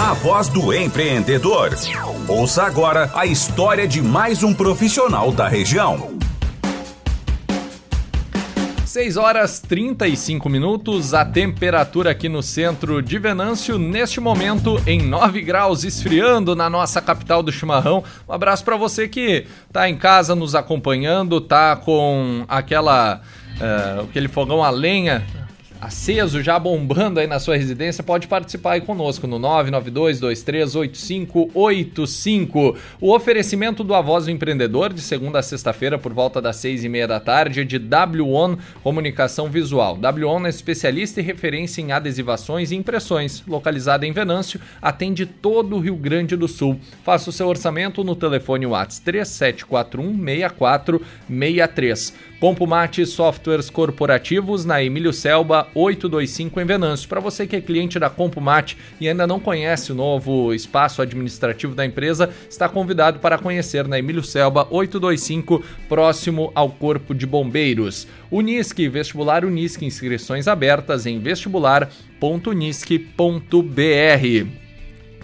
a voz do empreendedor. Ouça agora a história de mais um profissional da região. 6 horas 35 minutos, a temperatura aqui no centro de Venâncio, neste momento em 9 graus, esfriando na nossa capital do chimarrão. Um abraço para você que está em casa nos acompanhando, tá com aquela uh, aquele fogão a lenha aceso, já bombando aí na sua residência, pode participar aí conosco no 992238585. O oferecimento do A Voz do Empreendedor, de segunda a sexta-feira, por volta das seis e meia da tarde, é de W1 Comunicação Visual. W1 é especialista e referência em adesivações e impressões. Localizada em Venâncio, atende todo o Rio Grande do Sul. Faça o seu orçamento no telefone WhatsApp 3741 6463. Compumate Softwares Corporativos na Emílio Selba 825 em Venâncio. Para você que é cliente da Compumate e ainda não conhece o novo espaço administrativo da empresa, está convidado para conhecer na Emílio Selba 825, próximo ao Corpo de Bombeiros. Unisque, vestibular Unisque, inscrições abertas em vestibular.unisque.br.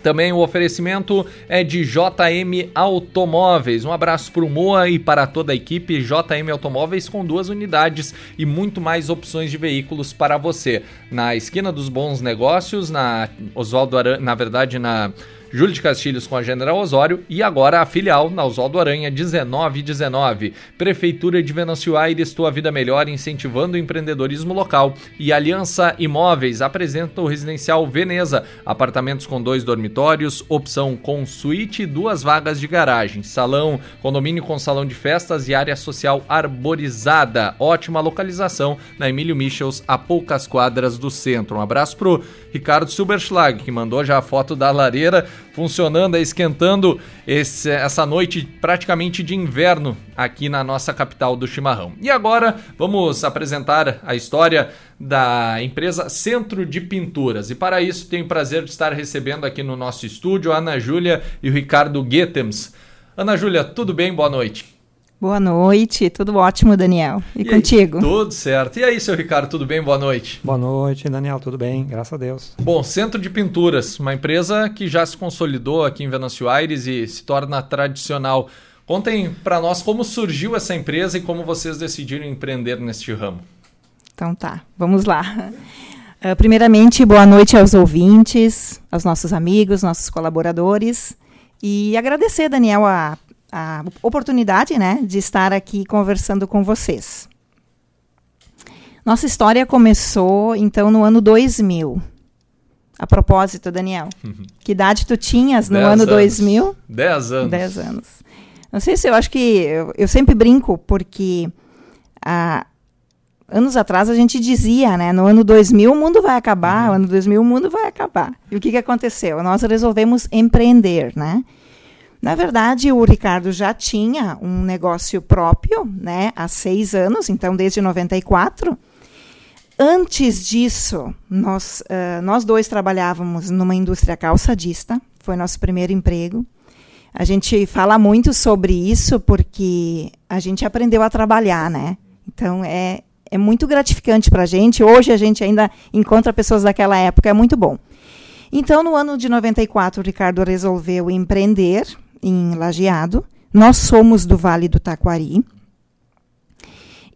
Também o oferecimento é de JM Automóveis. Um abraço para o Moa e para toda a equipe JM Automóveis com duas unidades e muito mais opções de veículos para você. Na esquina dos bons negócios, na Oswaldo Aran... na verdade na Júlio de Castilhos com a General Osório e agora a filial na Oswaldo Aranha 1919. Prefeitura de Venâncio Aires, tua vida melhor, incentivando o empreendedorismo local. E Aliança Imóveis apresenta o residencial Veneza, apartamentos com dois dormitórios, opção com suíte e duas vagas de garagem, salão, condomínio com salão de festas e área social arborizada. Ótima localização na Emílio Michels, a poucas quadras do centro. Um abraço pro Ricardo Silberschlag, que mandou já a foto da lareira funcionando, esquentando esse, essa noite praticamente de inverno aqui na nossa capital do chimarrão. E agora vamos apresentar a história da empresa Centro de Pinturas. E para isso tenho o prazer de estar recebendo aqui no nosso estúdio a Ana Júlia e o Ricardo Guetems. Ana Júlia, tudo bem? Boa noite. Boa noite, tudo ótimo, Daniel. E, e contigo? Aí, tudo certo. E aí, seu Ricardo, tudo bem? Boa noite. Boa noite, Daniel, tudo bem? Graças a Deus. Bom, Centro de Pinturas, uma empresa que já se consolidou aqui em Venâncio Aires e se torna tradicional. Contem para nós como surgiu essa empresa e como vocês decidiram empreender neste ramo. Então tá, vamos lá. Uh, primeiramente, boa noite aos ouvintes, aos nossos amigos, nossos colaboradores. E agradecer, Daniel, a a oportunidade né, de estar aqui conversando com vocês. Nossa história começou, então, no ano 2000. A propósito, Daniel, uhum. que idade tu tinhas no ano anos. 2000? Dez anos. Dez anos. Não sei se eu acho que... Eu, eu sempre brinco, porque... Ah, anos atrás a gente dizia, né? No ano 2000 o mundo vai acabar, uhum. ano 2000 o mundo vai acabar. E o que, que aconteceu? Nós resolvemos empreender, né? Na verdade, o Ricardo já tinha um negócio próprio, né, há seis anos, então desde 94. Antes disso, nós, uh, nós dois trabalhávamos numa indústria calçadista, foi nosso primeiro emprego. A gente fala muito sobre isso porque a gente aprendeu a trabalhar, né? Então é, é muito gratificante para a gente. Hoje a gente ainda encontra pessoas daquela época, é muito bom. Então, no ano de 94, o Ricardo resolveu empreender em Lajeado. Nós somos do Vale do Taquari.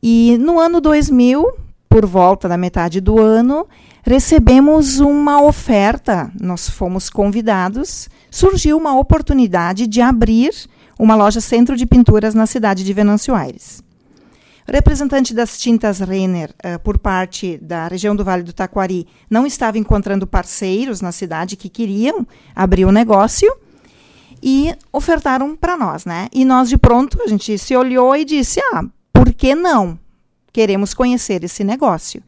E no ano 2000, por volta da metade do ano, recebemos uma oferta. Nós fomos convidados. Surgiu uma oportunidade de abrir uma loja centro de pinturas na cidade de Venâncio Aires. Representante das tintas Renner, uh, por parte da região do Vale do Taquari, não estava encontrando parceiros na cidade que queriam abrir o negócio e ofertaram para nós, né? E nós de pronto a gente se olhou e disse: "Ah, por que não? Queremos conhecer esse negócio."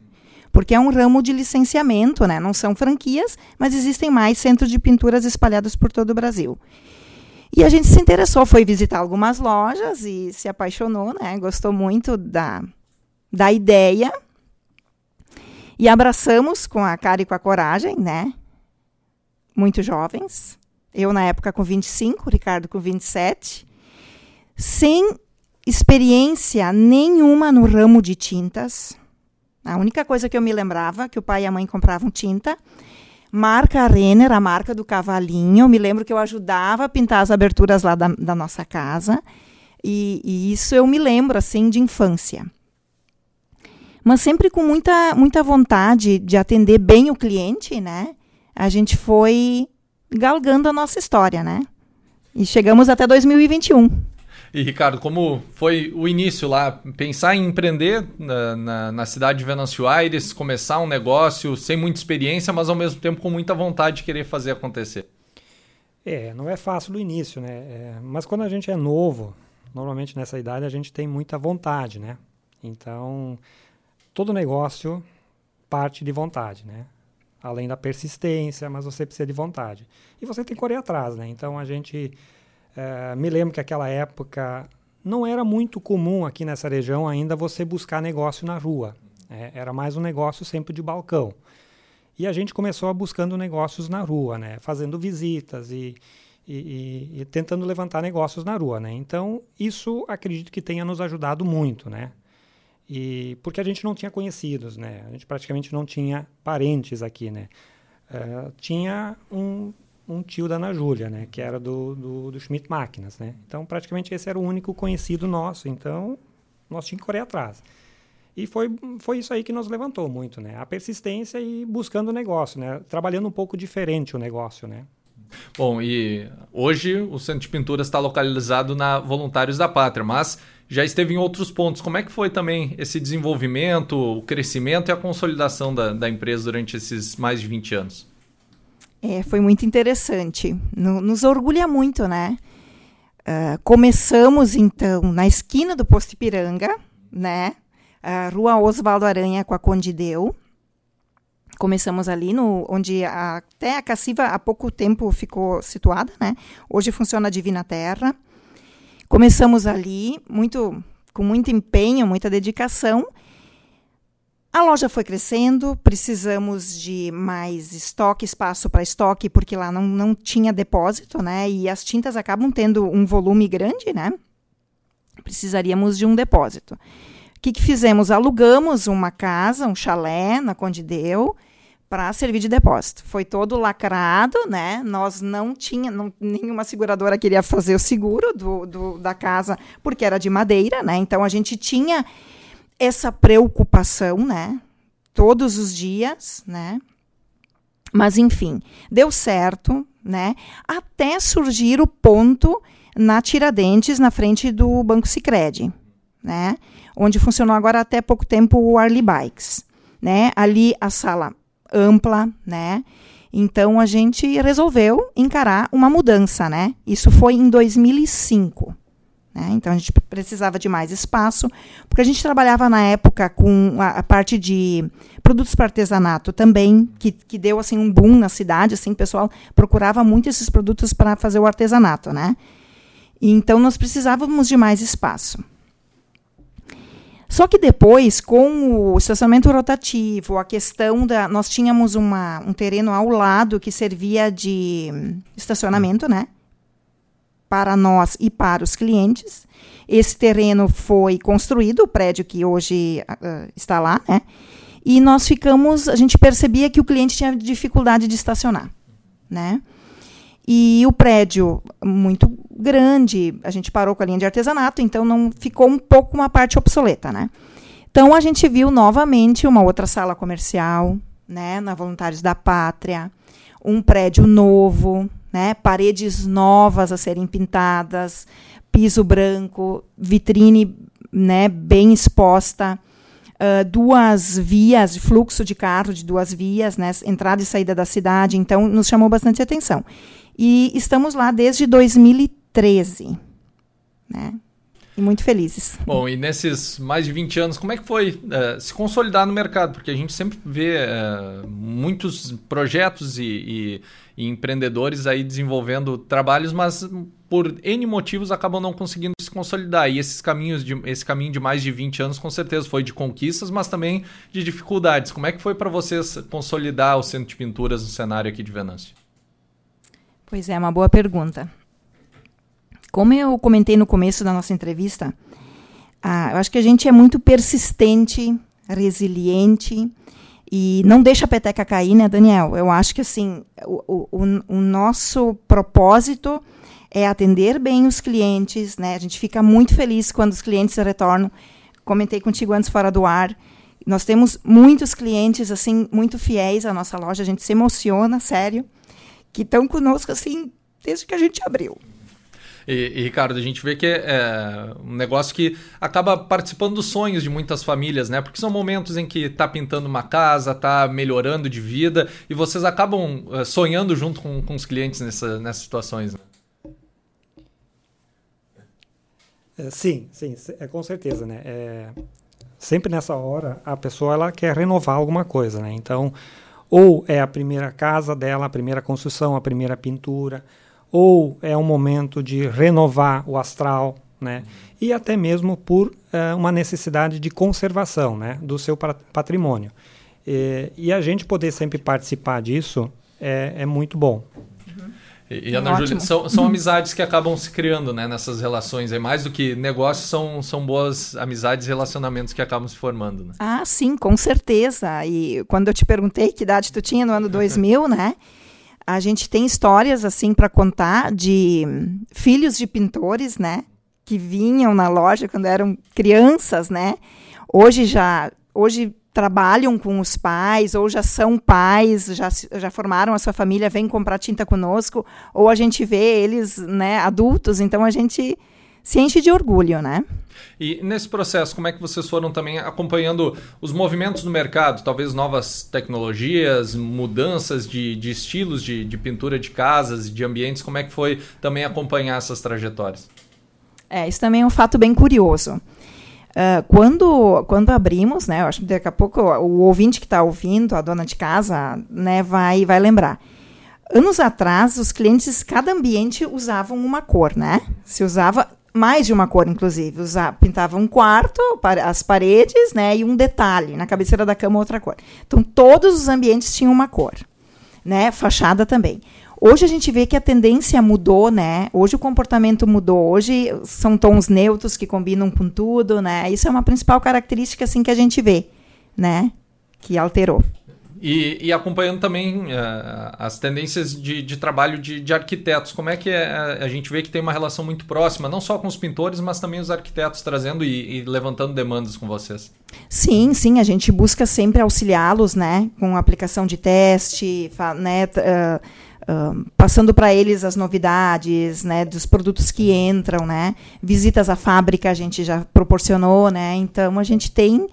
Porque é um ramo de licenciamento, né? Não são franquias, mas existem mais centros de pinturas espalhados por todo o Brasil. E a gente se interessou, foi visitar algumas lojas e se apaixonou, né? Gostou muito da, da ideia. E abraçamos com a cara e com a coragem, né? Muito jovens. Eu, na época, com 25, o Ricardo com 27, sem experiência nenhuma no ramo de tintas. A única coisa que eu me lembrava que o pai e a mãe compravam tinta. marca Renner, a marca do cavalinho. Me lembro que eu ajudava a pintar as aberturas lá da, da nossa casa. E, e, isso eu me lembro, assim, de infância. Mas sempre com muita, muita vontade de atender bem o cliente, né? A gente foi galgando a nossa história, né? E chegamos até 2021. E Ricardo, como foi o início lá? Pensar em empreender na, na, na, cidade de Venâncio Aires, começar um negócio sem muita experiência, mas ao mesmo tempo com muita vontade de querer fazer acontecer. É, não é fácil no início, né? É, mas quando a gente é novo, normalmente nessa idade a gente tem muita vontade, né? Então, todo negócio parte de vontade, né? Além da persistência, mas você precisa de vontade. E você tem que correr atrás, né? Então, a gente é, me lembro que aquela época não era muito comum aqui nessa região ainda você buscar negócio na rua. É, era mais um negócio sempre de balcão. E a gente começou buscando negócios na rua, né? fazendo visitas e, e, e, e, tentando levantar negócios na rua. Né? Então, isso acredito que tenha nos ajudado muito. Né? E, porque a gente não tinha conhecidos, né? a gente praticamente não tinha parentes aqui. Né? Uh, tinha um, um tio da Ana Júlia, né? Que era do, do, do, Schmidt Máquinas, né? Então, praticamente esse era o único conhecido nosso. Então, nós tínhamos que correr atrás. E foi, foi isso aí que nos levantou muito, né? A persistência e buscando o negócio, né? Trabalhando um pouco diferente o negócio, né? Bom, e hoje o Centro de Pintura está localizado na Voluntários da Pátria, mas já esteve em outros pontos. Como é que foi também esse desenvolvimento, o crescimento e a consolidação da, da empresa durante esses mais de 20 anos? É, foi muito interessante. No, nos orgulha muito, né? Uh, começamos, então, na esquina do Posto Ipiranga, né? Uh, Rua Osvaldo Aranha com a Condideu. Começamos ali, no, onde a, até a Cassiva há pouco tempo ficou situada, né? Hoje funciona a Divina Terra. Começamos ali, muito, com muito empenho, muita dedicação, a loja foi crescendo, precisamos de mais estoque, espaço para estoque, porque lá não, não tinha depósito, né? E as tintas acabam tendo um volume grande, né? Precisaríamos de um depósito. O que, que fizemos? Alugamos uma casa, um chalé na Conde Deu, para servir de depósito. Foi todo lacrado, né? Nós não tinha, não, nenhuma seguradora queria fazer o seguro do, do, da casa porque era de madeira, né? Então a gente tinha essa preocupação, né? Todos os dias, né? Mas enfim, deu certo, né? Até surgir o ponto na Tiradentes, na frente do Banco Sicredi, né? Onde funcionou agora até pouco tempo o Arly Bikes, né? Ali a sala ampla, né? Então a gente resolveu encarar uma mudança, né? Isso foi em 2005. Né? Então a gente precisava de mais espaço, porque a gente trabalhava na época com a, a parte de produtos para artesanato também, que, que deu assim um boom na cidade, assim, o pessoal procurava muito esses produtos para fazer o artesanato, né? E, então nós precisávamos de mais espaço. Só que depois, com o estacionamento rotativo, a questão da. Nós tínhamos uma, um terreno ao lado que servia de estacionamento, né? para nós e para os clientes. Esse terreno foi construído, o prédio que hoje uh, está lá, né? E nós ficamos, a gente percebia que o cliente tinha dificuldade de estacionar, né? E o prédio muito grande, a gente parou com a linha de artesanato, então não ficou um pouco uma parte obsoleta, né? Então a gente viu novamente uma outra sala comercial, né, na Voluntários da Pátria, um prédio novo, né? Paredes novas a serem pintadas, piso branco, vitrine, né, bem exposta, uh, duas vias, fluxo de carro de duas vias, né, entrada e saída da cidade. Então, nos chamou bastante atenção. E estamos lá desde 2013, né? E muito felizes. Bom, e nesses mais de 20 anos, como é que foi uh, se consolidar no mercado? Porque a gente sempre vê uh, muitos projetos e, e, e, empreendedores aí desenvolvendo trabalhos, mas por N motivos acabam não conseguindo se consolidar. E esses caminhos de, esse caminho de mais de 20 anos, com certeza, foi de conquistas, mas também de dificuldades. Como é que foi para vocês consolidar o Centro de Pinturas no cenário aqui de Venâncio? Pois é, uma boa pergunta. Como eu comentei no começo da nossa entrevista, ah, eu acho que a gente é muito persistente, resiliente E não deixa a peteca cair, né, Daniel? Eu acho que assim, o, o, o nosso propósito é atender bem os clientes, né? A gente fica muito feliz quando os clientes retornam. Comentei contigo antes fora do ar. Nós temos muitos clientes assim muito fiéis à nossa loja. A gente se emociona, sério, que estão conosco assim desde que a gente abriu. E, e, Ricardo, a gente vê que é, é um negócio que acaba participando dos sonhos de muitas famílias, né? Porque são momentos em que tá pintando uma casa, tá melhorando de vida, e vocês acabam é, sonhando junto com, com os clientes nessa, nessas situações. Né? É, sim, sim, é, com certeza, né? É, sempre nessa hora a pessoa ela quer renovar alguma coisa, né? Então, ou é a primeira casa dela, a primeira construção, a primeira pintura, ou é um momento de renovar o astral, né? E até mesmo por uh, uma necessidade de conservação, né, do seu patrimônio. E, e, a gente poder sempre participar disso é, é muito bom. E, e Ana Júlia, são, são amizades que acabam se criando né, nessas relações. É mais do que negócios, são, são boas amizades e relacionamentos que acabam se formando. Né? Ah, sim, com certeza. E quando eu te perguntei que idade tu tinha no ano 2000, né? A gente tem histórias assim para contar de filhos de pintores, né? Que vinham na loja quando eram crianças, né? Hoje já, hoje trabalham com os pais, ou já são pais, já, já formaram a sua família, vêm comprar tinta conosco, ou a gente vê eles, né, adultos, então a gente se enche de orgulho, né? E nesse processo, como é que vocês foram também acompanhando os movimentos do mercado? Talvez novas tecnologias, mudanças de, de estilos de, de pintura de casas, de ambientes, como é que foi também acompanhar essas trajetórias? É, isso também é um fato bem curioso. Uh, quando, quando abrimos, né, eu acho que daqui a pouco o ouvinte que está ouvindo, a dona de casa, né, vai, vai lembrar. Anos atrás, os clientes, cada ambiente usavam uma cor, né? Se usava mais de uma cor, inclusive. Usava, pintava um quarto, as paredes, né, e um detalhe, na cabeceira da cama outra cor. Então, todos os ambientes tinham uma cor, né? Fachada também. Hoje a gente vê que a tendência mudou, né? Hoje o comportamento mudou. Hoje são tons neutros que combinam com tudo, né? Isso é uma principal característica assim que a gente vê, né? Que alterou. E, e, acompanhando também uh, as tendências de, de trabalho de, de, arquitetos, como é que é, a gente vê que tem uma relação muito próxima, não só com os pintores, mas também os arquitetos trazendo e, e levantando demandas com vocês? Sim, sim, a gente busca sempre auxiliá-los, né, com aplicação de teste, né, uh, passando para eles as novidades, né, dos produtos que entram, né, visitas à fábrica a gente já proporcionou, né, então a gente tem,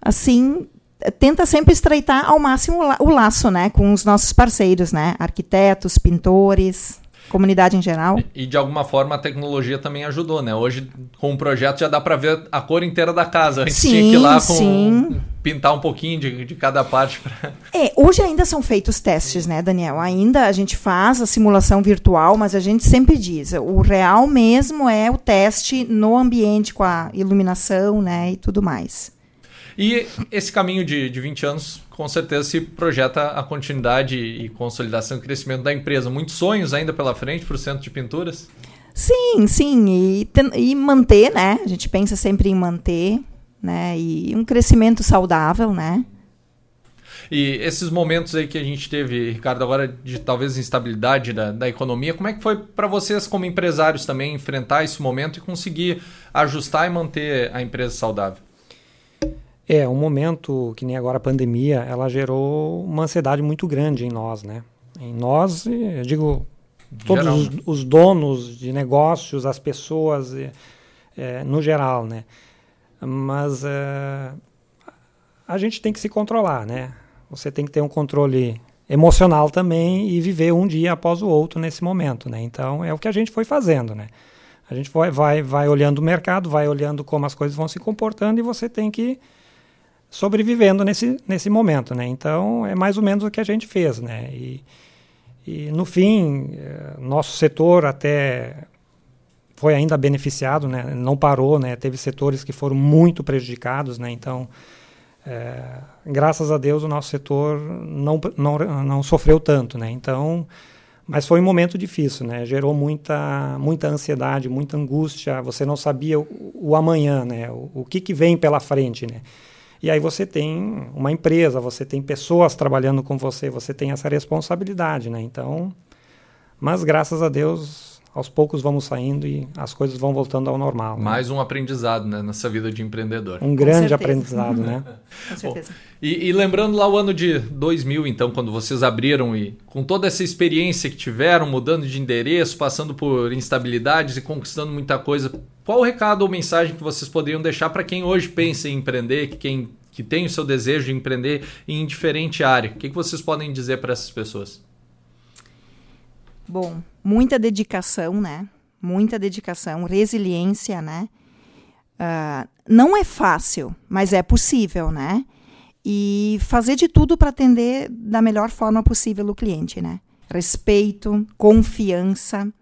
assim, tenta sempre estreitar ao máximo o laço, né, com os nossos parceiros, né, arquitetos, pintores, comunidade em geral. E, de alguma forma a tecnologia também ajudou, né? Hoje com o projeto já dá para ver a cor inteira da casa. A gente sim, tinha que ir lá com sim. pintar um pouquinho de, de cada parte. Pra... É, hoje ainda são feitos testes, né, Daniel? Ainda a gente faz a simulação virtual, mas a gente sempre diz, o real mesmo é o teste no ambiente com a iluminação, né, e tudo mais. E esse caminho de, de 20 anos, com certeza, se projeta a continuidade e consolidação e crescimento da empresa. Muitos sonhos ainda pela frente para o Centro de Pinturas? Sim, sim. E, e manter, né? A gente pensa sempre em manter, né? E um crescimento saudável, né? E esses momentos aí que a gente teve, Ricardo, agora de talvez instabilidade da, da economia, como é que foi para vocês como empresários também enfrentar esse momento e conseguir ajustar e manter a empresa saudável? É, um momento que nem agora a pandemia, ela gerou uma ansiedade muito grande em nós, né? Em nós, eu digo, todos os, né? os, donos de negócios, as pessoas, é, no geral, né? Mas é, a gente tem que se controlar, né? Você tem que ter um controle emocional também e viver um dia após o outro nesse momento, né? Então, é o que a gente foi fazendo, né? A gente vai, vai, vai olhando o mercado, vai olhando como as coisas vão se comportando e você tem que sobrevivendo nesse, nesse momento, né? Então, é mais ou menos o que a gente fez, né? E, e no fim, eh, nosso setor até foi ainda beneficiado, né? Não parou, né? Teve setores que foram muito prejudicados, né? Então, é, graças a Deus, o nosso setor não, não, não sofreu tanto, né? Então, mas foi um momento difícil, né? Gerou muita, muita ansiedade, muita angústia. Você não sabia o, o amanhã, né? O, o que, que vem pela frente, né? E aí você tem uma empresa, você tem pessoas trabalhando com você, você tem essa responsabilidade, né? Então, mas graças a Deus, aos poucos vamos saindo e as coisas vão voltando ao normal. Né? Mais um aprendizado né, nessa vida de empreendedor. Um grande aprendizado, né? com certeza. Bom, e, e, lembrando lá o ano de 2000, então, quando vocês abriram e com toda essa experiência que tiveram, mudando de endereço, passando por instabilidades e conquistando muita coisa, qual o recado ou mensagem que vocês poderiam deixar para quem hoje pensa em empreender, que quem que tem o seu desejo de empreender em diferente área? O que, que vocês podem dizer para essas pessoas? Bom, muita dedicação, né? Muita dedicação, resiliência, né? Uh, não é fácil, mas é possível, né? E fazer de tudo para atender da melhor forma possível o cliente, né? Respeito, confiança,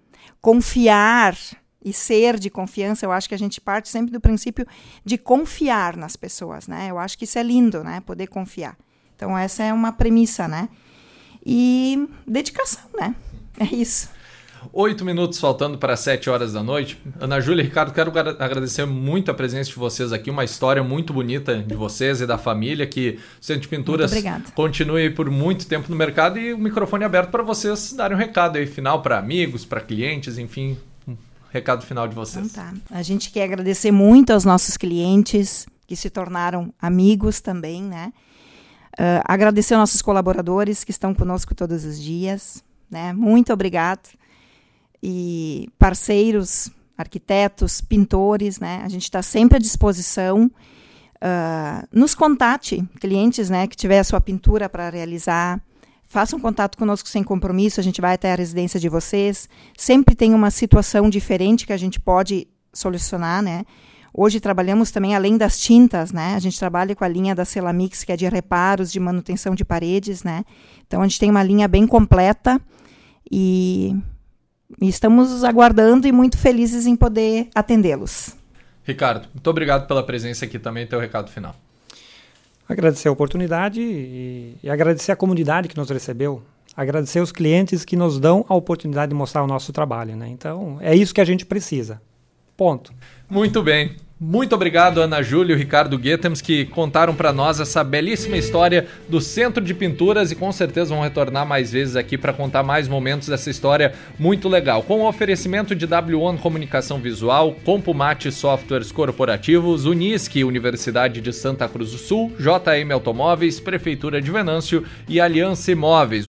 confiar e ser de confiança, eu acho que a gente parte sempre do princípio de confiar nas pessoas, né? Eu acho que isso é lindo, né? Poder confiar. Então essa é uma premissa, né? E dedicação, né? É isso. Oito minutos faltando para sete horas da noite. Ana Júlia e Ricardo, quero agradecer muito a presença de vocês aqui, uma história muito bonita de vocês e da família, que o Centro de Pinturas continue por muito tempo no mercado e o microfone aberto para vocês darem um recado aí final para amigos, para clientes, enfim, um recado final de vocês. Então tá. A gente quer agradecer muito aos nossos clientes que se tornaram amigos também, né? Uh, agradecer aos nossos colaboradores que estão conosco todos os dias, né? Muito obrigado e parceiros, arquitetos, pintores, né? A gente está sempre à disposição. Uh, nos contate, clientes, né, que tiver a sua pintura para realizar, façam contato conosco sem compromisso, a gente vai até a residência de vocês. Sempre tem uma situação diferente que a gente pode solucionar, né? Hoje trabalhamos também além das tintas, né? A gente trabalha com a linha da Celamix, que é de reparos, de manutenção de paredes, né? Então a gente tem uma linha bem completa e e estamos aguardando e muito felizes em poder atendê-los. Ricardo, muito obrigado pela presença aqui também, teu recado final. Agradecer a oportunidade e, e agradecer a comunidade que nos recebeu, agradecer os clientes que nos dão a oportunidade de mostrar o nosso trabalho. Né? Então, é isso que a gente precisa. Ponto. Muito bem. Muito obrigado, Ana Júlia e Ricardo Guetems, que contaram para nós essa belíssima história do Centro de Pinturas e com certeza vão retornar mais vezes aqui para contar mais momentos dessa história muito legal. Com o oferecimento de W1 Comunicação Visual, Compumate Softwares Corporativos, Unisque, Universidade de Santa Cruz do Sul, JM Automóveis, Prefeitura de Venâncio e Aliança Imóveis.